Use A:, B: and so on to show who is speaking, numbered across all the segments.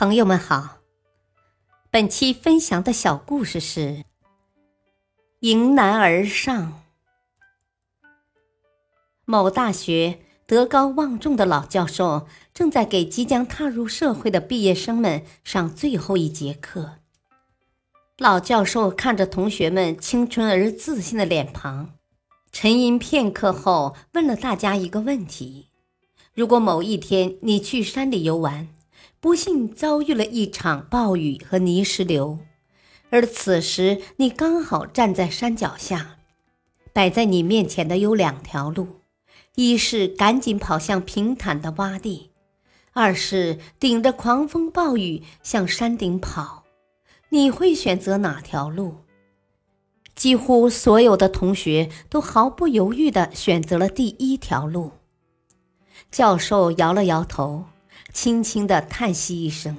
A: 朋友们好，本期分享的小故事是“迎难而上”。某大学德高望重的老教授正在给即将踏入社会的毕业生们上最后一节课。老教授看着同学们青春而自信的脸庞，沉吟片刻后，问了大家一个问题：如果某一天你去山里游玩，不幸遭遇了一场暴雨和泥石流，而此时你刚好站在山脚下，摆在你面前的有两条路：一是赶紧跑向平坦的洼地，二是顶着狂风暴雨向山顶跑。你会选择哪条路？几乎所有的同学都毫不犹豫地选择了第一条路。教授摇了摇头。轻轻的叹息一声，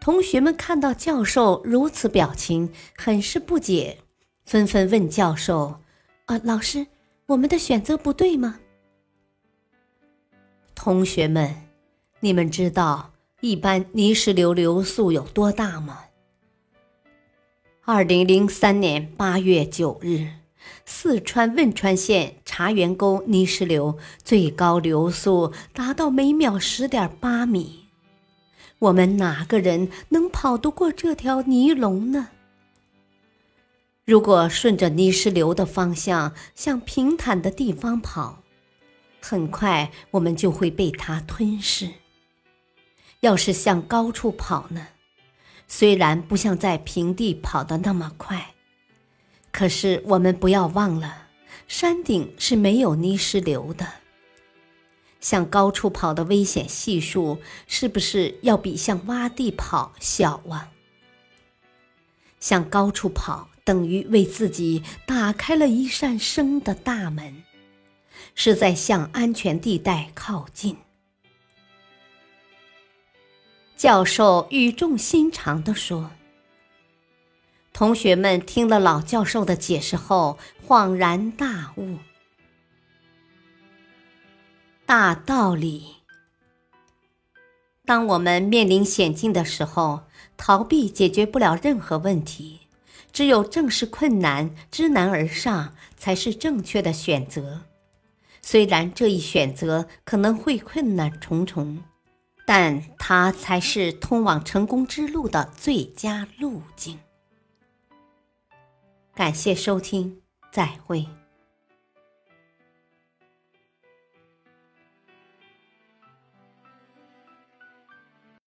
A: 同学们看到教授如此表情，很是不解，纷纷问教授：“啊，老师，我们的选择不对吗？”同学们，你们知道一般泥石流流速有多大吗？二零零三年八月九日。四川汶川县茶园沟泥石流最高流速达到每秒十点八米，我们哪个人能跑得过这条泥龙呢？如果顺着泥石流的方向向平坦的地方跑，很快我们就会被它吞噬。要是向高处跑呢？虽然不像在平地跑的那么快。可是我们不要忘了，山顶是没有泥石流的。向高处跑的危险系数是不是要比向洼地跑小啊？向高处跑等于为自己打开了一扇生的大门，是在向安全地带靠近。教授语重心长地说。同学们听了老教授的解释后，恍然大悟。大道理：当我们面临险境的时候，逃避解决不了任何问题，只有正视困难，知难而上，才是正确的选择。虽然这一选择可能会困难重重，但它才是通往成功之路的最佳路径。感谢收听，再会。